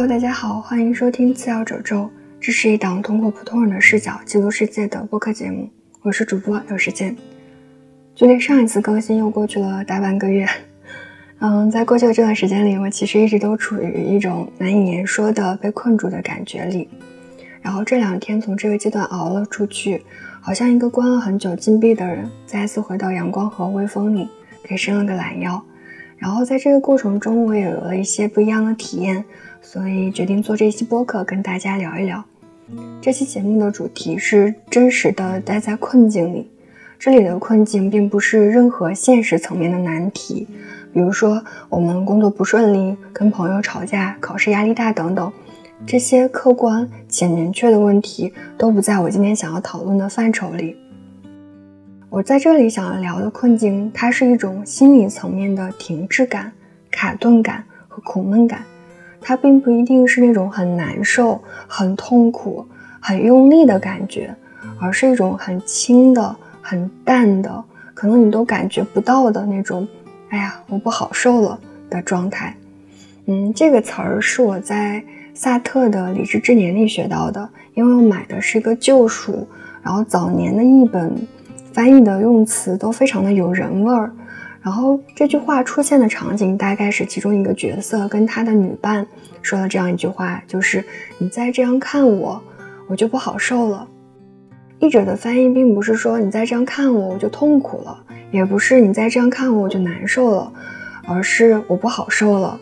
Hello，大家好，欢迎收听次要褶皱，这是一档通过普通人的视角记录世界的播客节目。我是主播有时间。距离上一次更新又过去了大半个月，嗯，在过去的这段时间里，我其实一直都处于一种难以言说的被困住的感觉里。然后这两天从这个阶段熬了出去，好像一个关了很久禁闭的人，再次回到阳光和微风里，给伸了个懒腰。然后在这个过程中，我也有了一些不一样的体验。所以决定做这期播客，跟大家聊一聊。这期节目的主题是真实的待在困境里。这里的困境并不是任何现实层面的难题，比如说我们工作不顺利、跟朋友吵架、考试压力大等等，这些客观且明确的问题都不在我今天想要讨论的范畴里。我在这里想要聊的困境，它是一种心理层面的停滞感、卡顿感和苦闷感。它并不一定是那种很难受、很痛苦、很用力的感觉，而是一种很轻的、很淡的，可能你都感觉不到的那种。哎呀，我不好受了的状态。嗯，这个词儿是我在萨特的《理智之年》里学到的，因为我买的是一个旧书，然后早年的译本翻译的用词都非常的有人味儿。然后这句话出现的场景大概是其中一个角色跟他的女伴说了这样一句话，就是你再这样看我，我就不好受了。译者的翻译并不是说你再这样看我，我就痛苦了，也不是你再这样看我，我就难受了，而是我不好受了。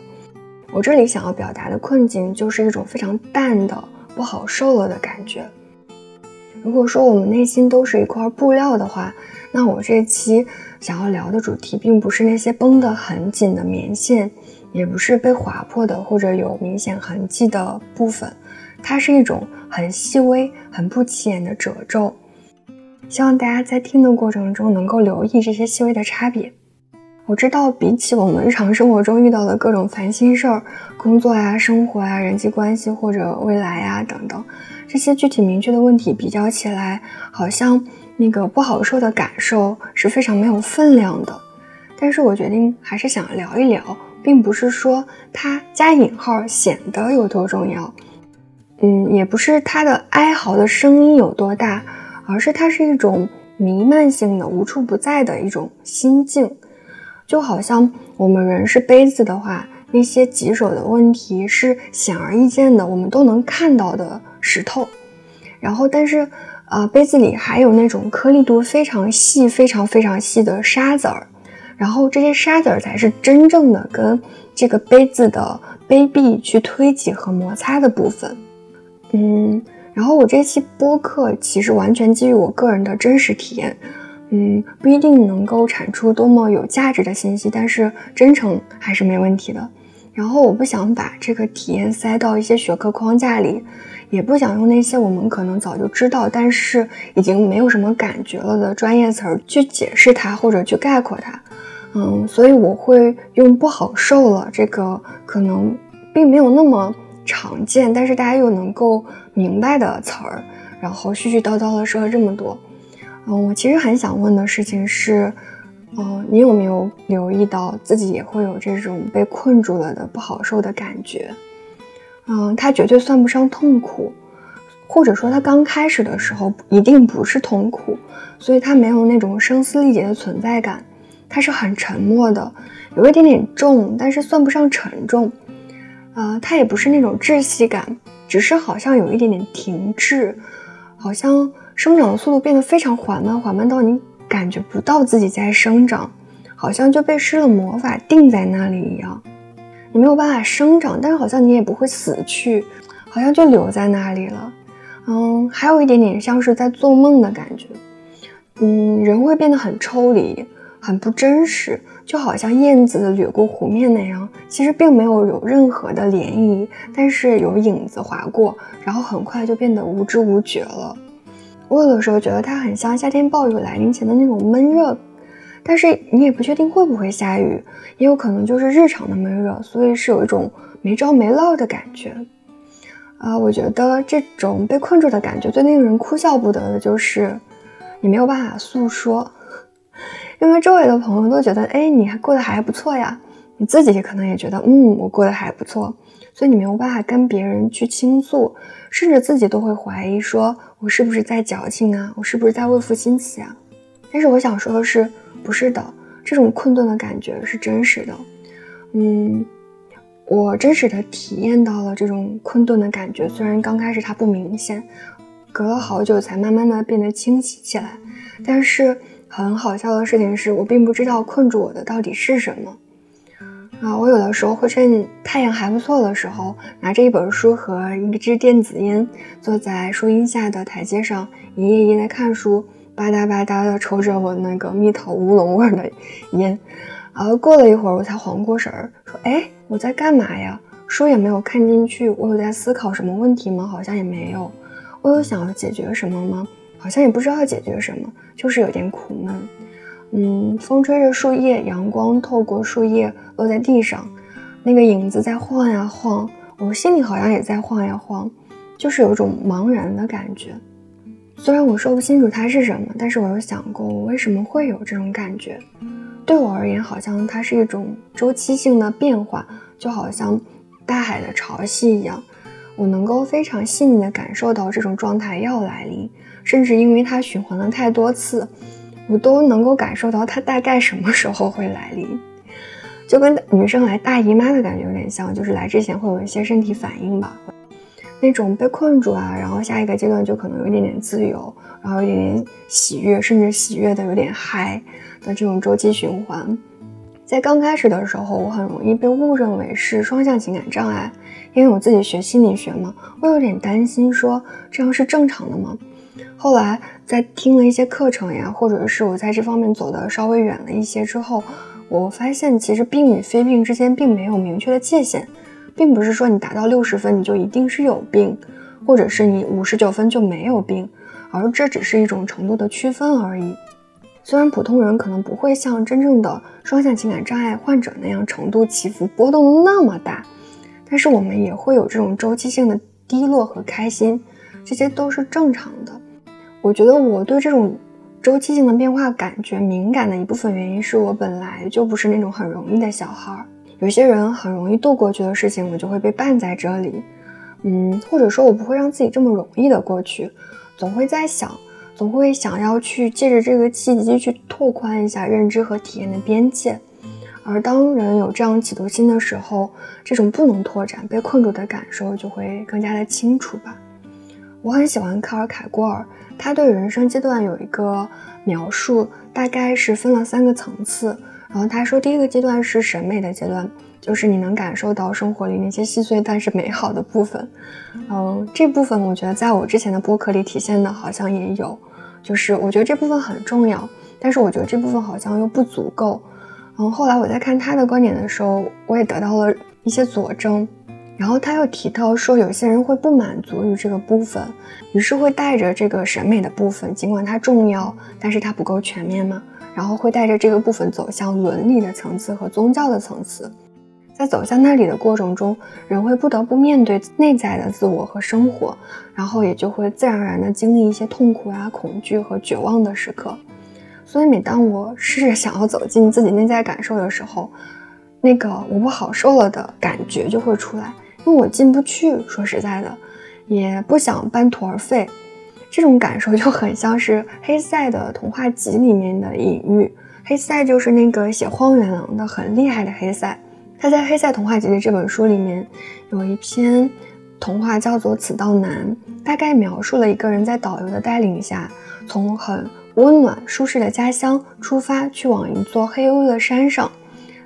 我这里想要表达的困境就是一种非常淡的不好受了的感觉。如果说我们内心都是一块布料的话，那我这期。想要聊的主题并不是那些绷得很紧的棉线，也不是被划破的或者有明显痕迹的部分，它是一种很细微、很不起眼的褶皱。希望大家在听的过程中能够留意这些细微的差别。我知道，比起我们日常生活中遇到的各种烦心事儿，工作呀、生活呀、人际关系或者未来呀等等，这些具体明确的问题比较起来，好像。那个不好受的感受是非常没有分量的，但是我决定还是想聊一聊，并不是说它加引号显得有多重要，嗯，也不是它的哀嚎的声音有多大，而是它是一种弥漫性的、无处不在的一种心境，就好像我们人是杯子的话，那些棘手的问题是显而易见的，我们都能看到的石头，然后但是。啊，杯子里还有那种颗粒度非常细、非常非常细的沙子儿，然后这些沙子儿才是真正的跟这个杯子的杯壁去推挤和摩擦的部分。嗯，然后我这期播客其实完全基于我个人的真实体验，嗯，不一定能够产出多么有价值的信息，但是真诚还是没问题的。然后我不想把这个体验塞到一些学科框架里。也不想用那些我们可能早就知道，但是已经没有什么感觉了的专业词儿去解释它或者去概括它，嗯，所以我会用“不好受了”这个可能并没有那么常见，但是大家又能够明白的词儿，然后絮絮叨叨的说了这么多，嗯，我其实很想问的事情是，嗯，你有没有留意到自己也会有这种被困住了的不好受的感觉？嗯，它绝对算不上痛苦，或者说它刚开始的时候一定不是痛苦，所以它没有那种声嘶力竭的存在感，它是很沉默的，有一点点重，但是算不上沉重。呃，它也不是那种窒息感，只是好像有一点点停滞，好像生长的速度变得非常缓慢，缓慢到你感觉不到自己在生长，好像就被施了魔法定在那里一样。你没有办法生长，但是好像你也不会死去，好像就留在那里了。嗯，还有一点点像是在做梦的感觉。嗯，人会变得很抽离，很不真实，就好像燕子掠过湖面那样，其实并没有有任何的涟漪，但是有影子划过，然后很快就变得无知无觉了。我有的时候觉得它很像夏天暴雨来临前的那种闷热。但是你也不确定会不会下雨，也有可能就是日常的闷热，所以是有一种没着没落的感觉。啊，我觉得这种被困住的感觉最令人哭笑不得的就是你没有办法诉说，因为周围的朋友都觉得，哎，你还过得还不错呀，你自己可能也觉得，嗯，我过得还不错，所以你没有办法跟别人去倾诉，甚至自己都会怀疑，说我是不是在矫情啊？我是不是在为赋新词啊？但是我想说的是，不是的，这种困顿的感觉是真实的。嗯，我真实的体验到了这种困顿的感觉，虽然刚开始它不明显，隔了好久才慢慢的变得清晰起来。但是很好笑的事情是我并不知道困住我的到底是什么。啊，我有的时候会趁太阳还不错的时候，拿着一本书和一支电子烟，坐在树荫下的台阶上，一页一页的看书，吧嗒吧嗒的抽着我那个蜜桃乌龙味的烟。然后过了一会儿，我才缓过神儿，说：“哎，我在干嘛呀？书也没有看进去，我有在思考什么问题吗？好像也没有。我有想要解决什么吗？好像也不知道解决什么，就是有点苦闷。”嗯，风吹着树叶，阳光透过树叶落在地上，那个影子在晃呀晃，我心里好像也在晃呀晃，就是有种茫然的感觉。虽然我说不清楚它是什么，但是我有想过，我为什么会有这种感觉？对我而言，好像它是一种周期性的变化，就好像大海的潮汐一样，我能够非常细腻地感受到这种状态要来临，甚至因为它循环了太多次。我都能够感受到它大概什么时候会来临，就跟女生来大姨妈的感觉有点像，就是来之前会有一些身体反应吧，那种被困住啊，然后下一个阶段就可能有一点点自由，然后有一点点喜悦，甚至喜悦的有点嗨的这种周期循环。在刚开始的时候，我很容易被误认为是双向情感障碍，因为我自己学心理学嘛，我有点担心说这样是正常的吗？后来在听了一些课程呀，或者是我在这方面走的稍微远了一些之后，我发现其实病与非病之间并没有明确的界限，并不是说你达到六十分你就一定是有病，或者是你五十九分就没有病，而这只是一种程度的区分而已。虽然普通人可能不会像真正的双向情感障碍患者那样程度起伏波动那么大，但是我们也会有这种周期性的低落和开心，这些都是正常的。我觉得我对这种周期性的变化感觉敏感的一部分原因是我本来就不是那种很容易的小孩儿。有些人很容易度过去的事情，我就会被绊在这里，嗯，或者说我不会让自己这么容易的过去，总会在想，总会想要去借着这个契机去拓宽一下认知和体验的边界。而当人有这样企图心的时候，这种不能拓展、被困住的感受就会更加的清楚吧。我很喜欢卡尔凯郭尔。他对人生阶段有一个描述，大概是分了三个层次。然后他说，第一个阶段是审美的阶段，就是你能感受到生活里那些细碎但是美好的部分。嗯，这部分我觉得在我之前的播客里体现的好像也有，就是我觉得这部分很重要，但是我觉得这部分好像又不足够。嗯，后来我在看他的观点的时候，我也得到了一些佐证。然后他又提到说，有些人会不满足于这个部分，于是会带着这个审美的部分，尽管它重要，但是它不够全面嘛。然后会带着这个部分走向伦理的层次和宗教的层次，在走向那里的过程中，人会不得不面对内在的自我和生活，然后也就会自然而然的经历一些痛苦啊、恐惧和绝望的时刻。所以每当我试着想要走进自己内在感受的时候，那个我不好受了的感觉就会出来。因为我进不去，说实在的，也不想半途而废，这种感受就很像是黑塞的童话集里面的隐喻。黑塞就是那个写《荒原狼》的很厉害的黑塞，他在《黑塞童话集》的这本书里面有一篇童话叫做《此道难》，大概描述了一个人在导游的带领下，从很温暖舒适的家乡出发，去往一座黑黝黝的山上。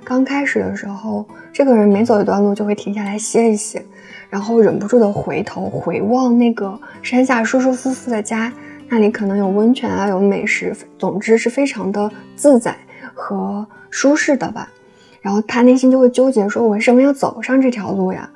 刚开始的时候，这个人每走一段路就会停下来歇一歇，然后忍不住的回头回望那个山下舒舒服服的家，那里可能有温泉啊，有美食，总之是非常的自在和舒适的吧。然后他内心就会纠结，说我为什么要走上这条路呀？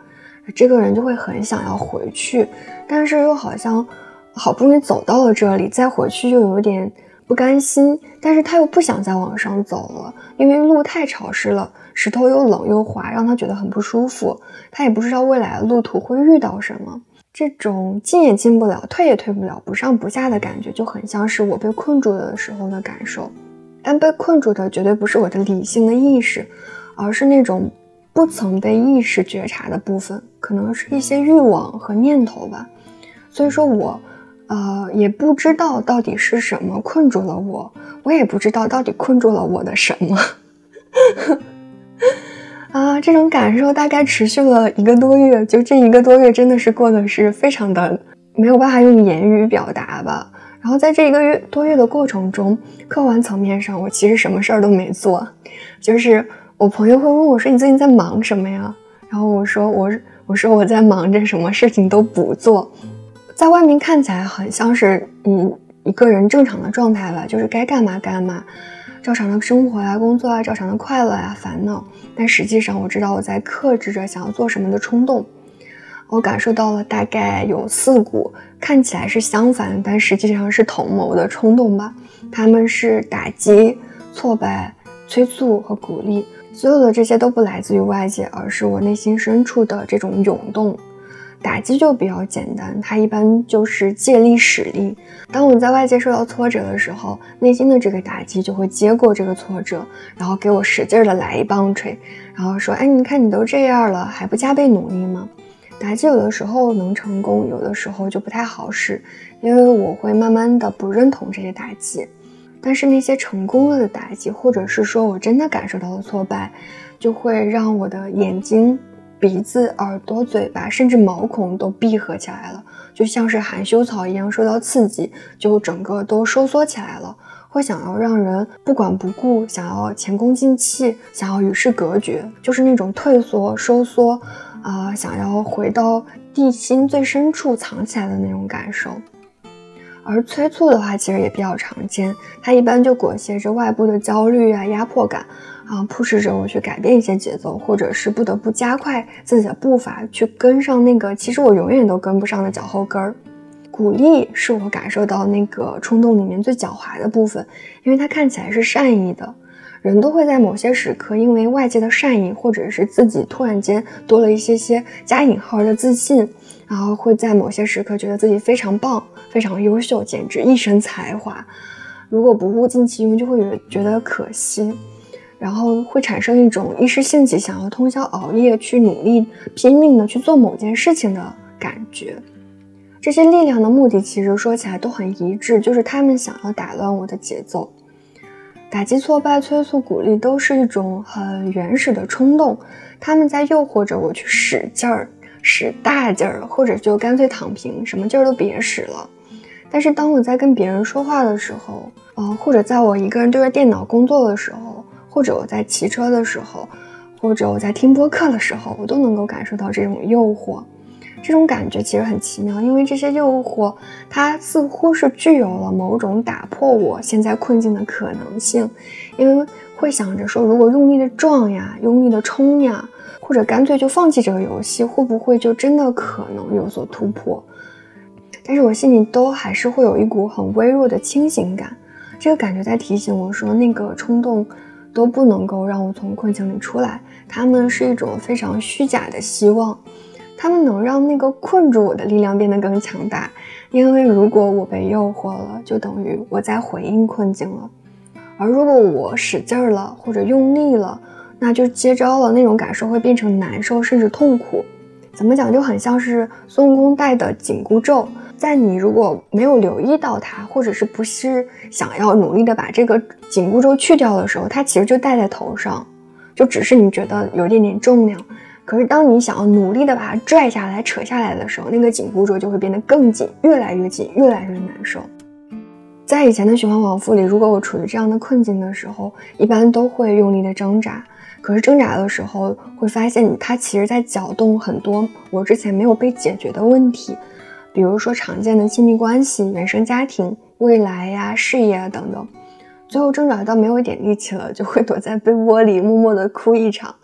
这个人就会很想要回去，但是又好像好不容易走到了这里，再回去又有点。不甘心，但是他又不想再往上走了，因为路太潮湿了，石头又冷又滑，让他觉得很不舒服。他也不知道未来的路途会遇到什么，这种进也进不了，退也退不了，不上不下的感觉，就很像是我被困住的时候的感受。但被困住的绝对不是我的理性的意识，而是那种。不曾被意识觉察的部分，可能是一些欲望和念头吧。所以说我，呃，也不知道到底是什么困住了我，我也不知道到底困住了我的什么。啊，这种感受大概持续了一个多月，就这一个多月真的是过得是非常的没有办法用言语表达吧。然后在这一个月多月的过程中，客观层面上我其实什么事儿都没做，就是我朋友会问我说：“你最近在忙什么呀？”然后我说：“我我说我在忙着什么事情都不做，在外面看起来很像是嗯一个人正常的状态吧，就是该干嘛干嘛。”照常的生活呀，工作啊，照常的快乐呀，烦恼。但实际上，我知道我在克制着想要做什么的冲动。我感受到了大概有四股，看起来是相反，但实际上是同谋的冲动吧。他们是打击、挫败、催促和鼓励。所有的这些都不来自于外界，而是我内心深处的这种涌动。打击就比较简单，它一般就是借力使力。当我在外界受到挫折的时候，内心的这个打击就会接过这个挫折，然后给我使劲的来一棒槌，然后说：“哎，你看你都这样了，还不加倍努力吗？”打击有的时候能成功，有的时候就不太好使，因为我会慢慢的不认同这些打击。但是那些成功了的打击，或者是说我真的感受到了挫败，就会让我的眼睛。鼻子、耳朵、嘴巴，甚至毛孔都闭合起来了，就像是含羞草一样，受到刺激就整个都收缩起来了，会想要让人不管不顾，想要前功尽弃，想要与世隔绝，就是那种退缩、收缩，啊，想要回到地心最深处藏起来的那种感受。而催促的话，其实也比较常见，它一般就裹挟着外部的焦虑啊、压迫感。啊，迫使着我去改变一些节奏，或者是不得不加快自己的步伐，去跟上那个其实我永远都跟不上的脚后跟儿。鼓励是我感受到那个冲动里面最狡猾的部分，因为它看起来是善意的。人都会在某些时刻，因为外界的善意，或者是自己突然间多了一些些加引号的自信，然后会在某些时刻觉得自己非常棒、非常优秀，简直一身才华。如果不物尽其用，就会觉得可惜。然后会产生一种一时兴起，想要通宵熬夜去努力、拼命的去做某件事情的感觉。这些力量的目的，其实说起来都很一致，就是他们想要打乱我的节奏。打击、挫败、催促、鼓励，都是一种很原始的冲动，他们在诱惑着我去使劲儿、使大劲儿，或者就干脆躺平，什么劲儿都别使了。但是当我在跟别人说话的时候，呃，或者在我一个人对着电脑工作的时候，或者我在骑车的时候，或者我在听播客的时候，我都能够感受到这种诱惑。这种感觉其实很奇妙，因为这些诱惑，它似乎是具有了某种打破我现在困境的可能性。因为会想着说，如果用力的撞呀，用力的冲呀，或者干脆就放弃这个游戏，会不会就真的可能有所突破？但是我心里都还是会有一股很微弱的清醒感，这个感觉在提醒我说，那个冲动。都不能够让我从困境里出来，他们是一种非常虚假的希望，他们能让那个困住我的力量变得更强大。因为如果我被诱惑了，就等于我在回应困境了；而如果我使劲儿了或者用力了，那就接招了，那种感受会变成难受甚至痛苦。怎么讲，就很像是孙悟空戴的紧箍咒。在你如果没有留意到它，或者是不是想要努力的把这个紧箍咒去掉的时候，它其实就戴在头上，就只是你觉得有一点点重量。可是当你想要努力的把它拽下来、扯下来的时候，那个紧箍咒就会变得更紧，越来越紧，越来越难受。在以前的循环往复里，如果我处于这样的困境的时候，一般都会用力的挣扎。可是挣扎的时候，会发现它其实在搅动很多我之前没有被解决的问题。比如说常见的亲密关系、原生家庭、未来呀、事业啊等等，最后挣扎到没有一点力气了，就会躲在被窝里默默的哭一场，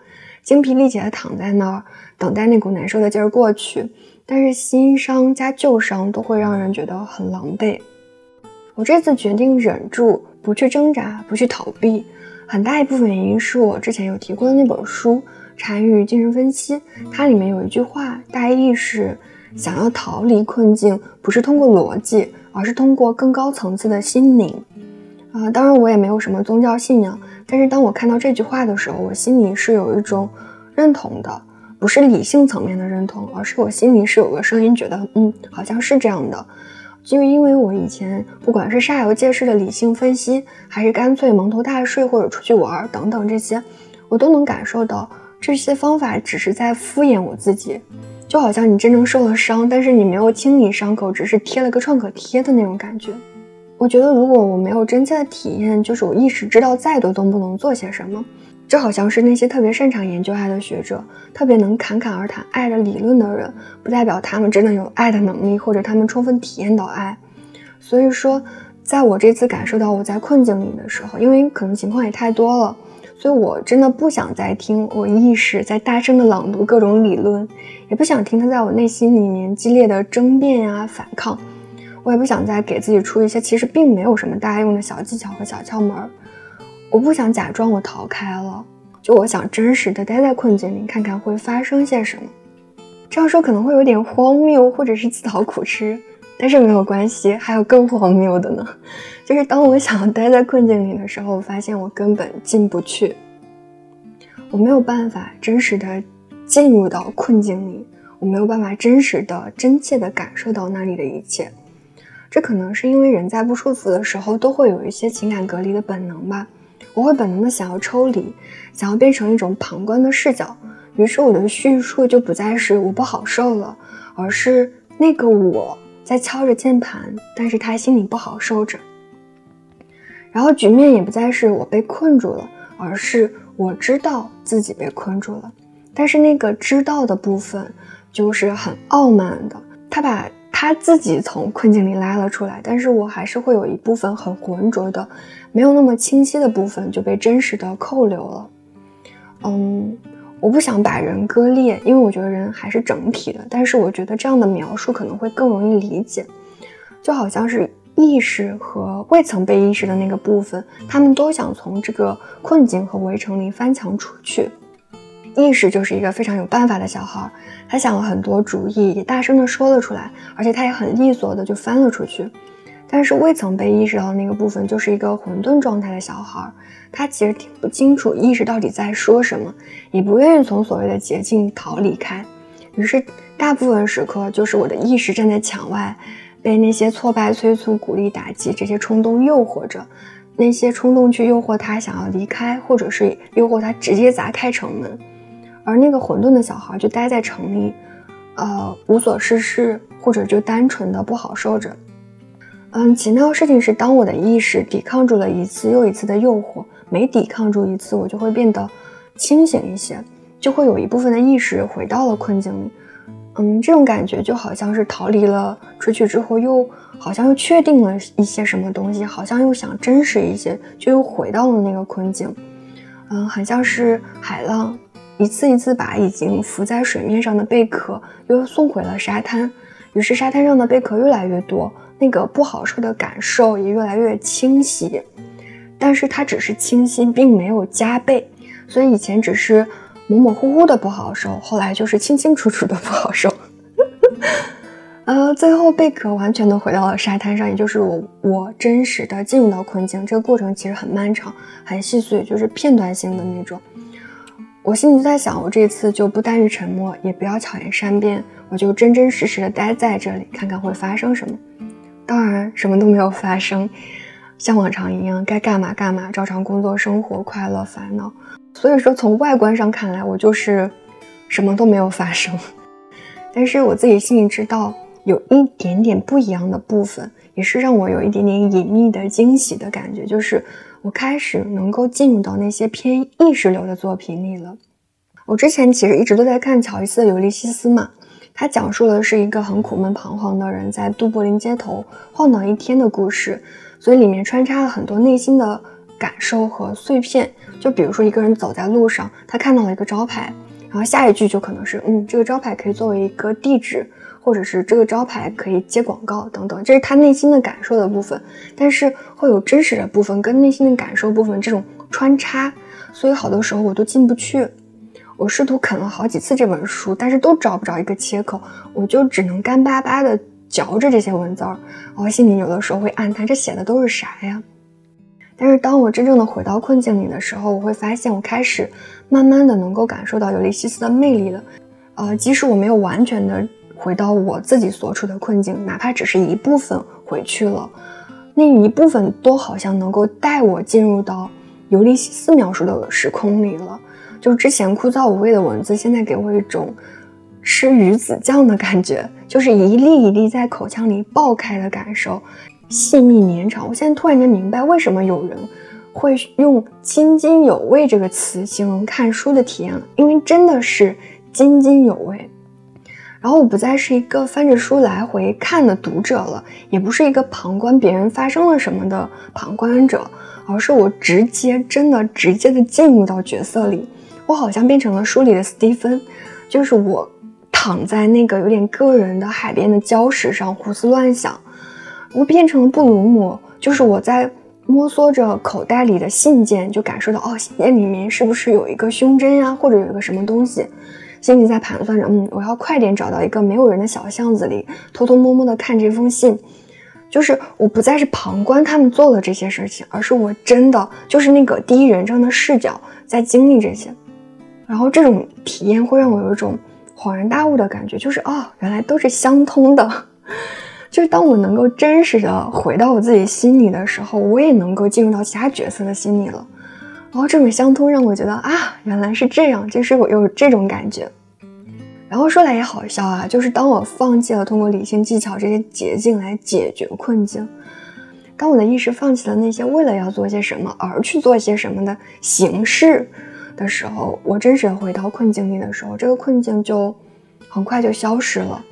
精疲力竭的躺在那儿，等待那股难受的劲儿过去。但是新伤加旧伤都会让人觉得很狼狈。我这次决定忍住，不去挣扎，不去逃避，很大一部分原因是我之前有提过的那本书《禅与精神分析》，它里面有一句话，大意是。想要逃离困境，不是通过逻辑，而是通过更高层次的心灵。啊，当然我也没有什么宗教信仰，但是当我看到这句话的时候，我心里是有一种认同的，不是理性层面的认同，而是我心里是有个声音觉得，嗯，好像是这样的。就因为我以前不管是煞有介事的理性分析，还是干脆蒙头大睡或者出去玩等等这些，我都能感受到这些方法只是在敷衍我自己，就好像你真正受了伤，但是你没有清理伤口，只是贴了个创可贴的那种感觉。我觉得如果我没有真切的体验，就是我意识知道再多都不能做些什么。就好像是那些特别擅长研究爱的学者，特别能侃侃而谈爱的理论的人，不代表他们真的有爱的能力，或者他们充分体验到爱。所以说，在我这次感受到我在困境里的时候，因为可能情况也太多了，所以我真的不想再听我意识在大声的朗读各种理论，也不想听他在我内心里面激烈的争辩呀、反抗，我也不想再给自己出一些其实并没有什么大用的小技巧和小窍门儿。我不想假装我逃开了，就我想真实的待在困境里，看看会发生些什么。这样说可能会有点荒谬，或者是自讨苦吃，但是没有关系，还有更荒谬的呢。就是当我想要待在困境里的时候，我发现我根本进不去，我没有办法真实的进入到困境里，我没有办法真实的、真切的感受到那里的一切。这可能是因为人在不舒服的时候都会有一些情感隔离的本能吧。我会本能的想要抽离，想要变成一种旁观的视角，于是我的叙述就不再是我不好受了，而是那个我在敲着键盘，但是他心里不好受着。然后局面也不再是我被困住了，而是我知道自己被困住了，但是那个知道的部分就是很傲慢的，他把。他自己从困境里拉了出来，但是我还是会有一部分很浑浊的，没有那么清晰的部分就被真实的扣留了。嗯，我不想把人割裂，因为我觉得人还是整体的。但是我觉得这样的描述可能会更容易理解，就好像是意识和未曾被意识的那个部分，他们都想从这个困境和围城里翻墙出去。意识就是一个非常有办法的小孩，他想了很多主意，也大声的说了出来，而且他也很利索的就翻了出去。但是未曾被意识到的那个部分，就是一个混沌状态的小孩，他其实听不清楚意识到底在说什么，也不愿意从所谓的捷径逃离开。于是大部分时刻，就是我的意识站在墙外，被那些挫败催促、鼓励打击这些冲动诱惑着，那些冲动去诱惑他想要离开，或者是诱惑他直接砸开城门。而那个混沌的小孩就待在城里，呃，无所事事，或者就单纯的不好受着。嗯，奇妙的事情是，当我的意识抵抗住了一次又一次的诱惑，每抵抗住一次，我就会变得清醒一些，就会有一部分的意识回到了困境里。嗯，这种感觉就好像是逃离了出去之后，又好像又确定了一些什么东西，好像又想真实一些，就又回到了那个困境。嗯，很像是海浪。一次一次把已经浮在水面上的贝壳又送回了沙滩，于是沙滩上的贝壳越来越多，那个不好受的感受也越来越清晰。但是它只是清晰，并没有加倍，所以以前只是模模糊糊的不好受，后来就是清清楚楚的不好受。呃，最后贝壳完全的回到了沙滩上，也就是我我真实的进入到困境。这个过程其实很漫长，很细碎，就是片段性的那种。我心里就在想，我这次就不耽于沉默，也不要巧言善辩，我就真真实实的待在这里，看看会发生什么。当然，什么都没有发生，像往常一样，该干嘛干嘛，照常工作、生活、快乐、烦恼。所以说，从外观上看来，我就是什么都没有发生。但是我自己心里知道，有一点点不一样的部分，也是让我有一点点隐秘的惊喜的感觉，就是。我开始能够进入到那些偏意识流的作品里了。我之前其实一直都在看乔伊斯的《尤利西斯》嘛，他讲述的是一个很苦闷彷徨的人在都柏林街头晃荡一天的故事，所以里面穿插了很多内心的感受和碎片。就比如说一个人走在路上，他看到了一个招牌，然后下一句就可能是嗯，这个招牌可以作为一个地址。或者是这个招牌可以接广告等等，这是他内心的感受的部分，但是会有真实的部分跟内心的感受部分这种穿插，所以好多时候我都进不去。我试图啃了好几次这本书，但是都找不着一个切口，我就只能干巴巴的嚼着这些文字儿，我心里有的时候会暗叹：这写的都是啥呀？但是当我真正的回到困境里的时候，我会发现我开始慢慢的能够感受到尤利西斯的魅力了。呃，即使我没有完全的回到我自己所处的困境，哪怕只是一部分回去了，那一部分都好像能够带我进入到尤利西斯描述的时空里了。就之前枯燥无味的文字，现在给我一种吃鱼子酱的感觉，就是一粒一粒在口腔里爆开的感受，细腻绵长。我现在突然间明白，为什么有人会用津津有味这个词形容看书的体验了，因为真的是津津有味。然后我不再是一个翻着书来回看的读者了，也不是一个旁观别人发生了什么的旁观者，而是我直接真的直接的进入到角色里。我好像变成了书里的斯蒂芬，就是我躺在那个有点个人的海边的礁石上胡思乱想。我变成了布鲁姆，就是我在摸索着口袋里的信件，就感受到哦，信件里面是不是有一个胸针呀，或者有一个什么东西？心里在盘算着，嗯，我要快点找到一个没有人的小巷子里，偷偷摸摸的看这封信。就是我不再是旁观他们做了这些事情，而是我真的就是那个第一人称的视角在经历这些。然后这种体验会让我有一种恍然大悟的感觉，就是哦，原来都是相通的。就是当我能够真实的回到我自己心里的时候，我也能够进入到其他角色的心里了。然后这种相通让我觉得啊，原来是这样，就是我有这种感觉。然后说来也好笑啊，就是当我放弃了通过理性技巧这些捷径来解决困境，当我的意识放弃了那些为了要做些什么而去做些什么的形式。的时候，我真实回到困境里的时候，这个困境就很快就消失了。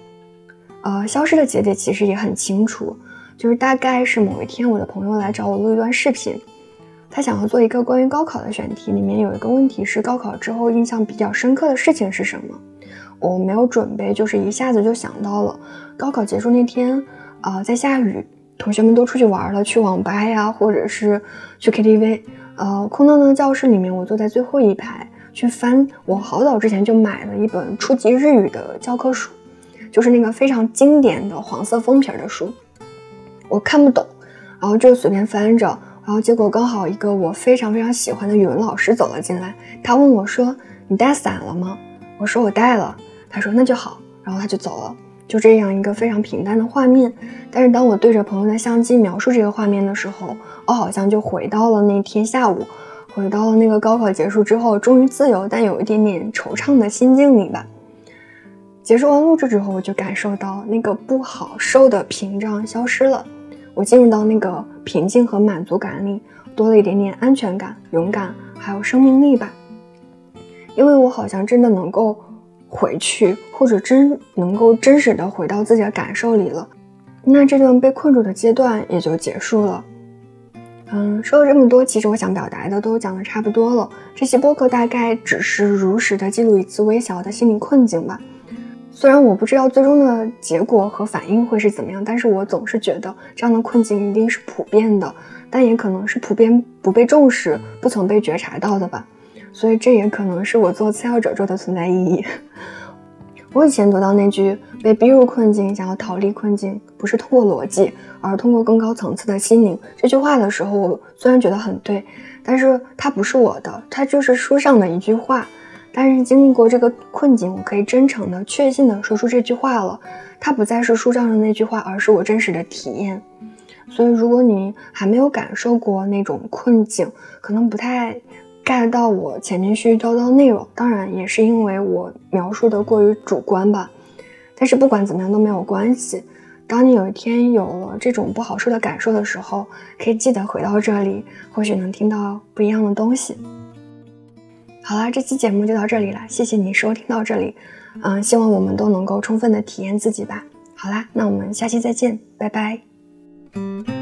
呃，消失的节点其实也很清楚，就是大概是某一天，我的朋友来找我录一段视频，他想要做一个关于高考的选题，里面有一个问题是高考之后印象比较深刻的事情是什么？我没有准备，就是一下子就想到了高考结束那天，啊，在下雨，同学们都出去玩了，去网吧呀，或者是去 KTV。呃，空荡荡的教室里面，我坐在最后一排，去翻我好早之前就买了一本初级日语的教科书，就是那个非常经典的黄色封皮的书，我看不懂，然后就随便翻着，然后结果刚好一个我非常非常喜欢的语文老师走了进来，他问我说：“你带伞了吗？”我说：“我带了。”他说：“那就好。”然后他就走了。就这样一个非常平淡的画面，但是当我对着朋友的相机描述这个画面的时候，我好像就回到了那天下午，回到了那个高考结束之后终于自由但有一点点惆怅的心境里吧。结束完录制之后，我就感受到那个不好受的屏障消失了，我进入到那个平静和满足感里，多了一点点安全感、勇敢还有生命力吧，因为我好像真的能够。回去，或者真能够真实的回到自己的感受里了，那这段被困住的阶段也就结束了。嗯，说了这么多，其实我想表达的都讲的差不多了。这期播客大概只是如实的记录一次微小的心理困境吧。虽然我不知道最终的结果和反应会是怎么样，但是我总是觉得这样的困境一定是普遍的，但也可能是普遍不被重视、不曾被觉察到的吧。所以这也可能是我做次要褶皱的存在意义。我以前读到那句“被逼入困境，想要逃离困境，不是通过逻辑，而通过更高层次的心灵”这句话的时候，我虽然觉得很对，但是它不是我的，它就是书上的一句话。但是经历过这个困境，我可以真诚的、确信的说出这句话了。它不再是书上的那句话，而是我真实的体验。所以，如果你还没有感受过那种困境，可能不太。get 到我前面絮絮叨叨内容，当然也是因为我描述的过于主观吧。但是不管怎么样都没有关系。当你有一天有了这种不好受的感受的时候，可以记得回到这里，或许能听到不一样的东西。好啦这期节目就到这里了谢谢你收听到这里嗯希望我们都能够充分的体验自己吧。好啦那我们下期再见拜拜。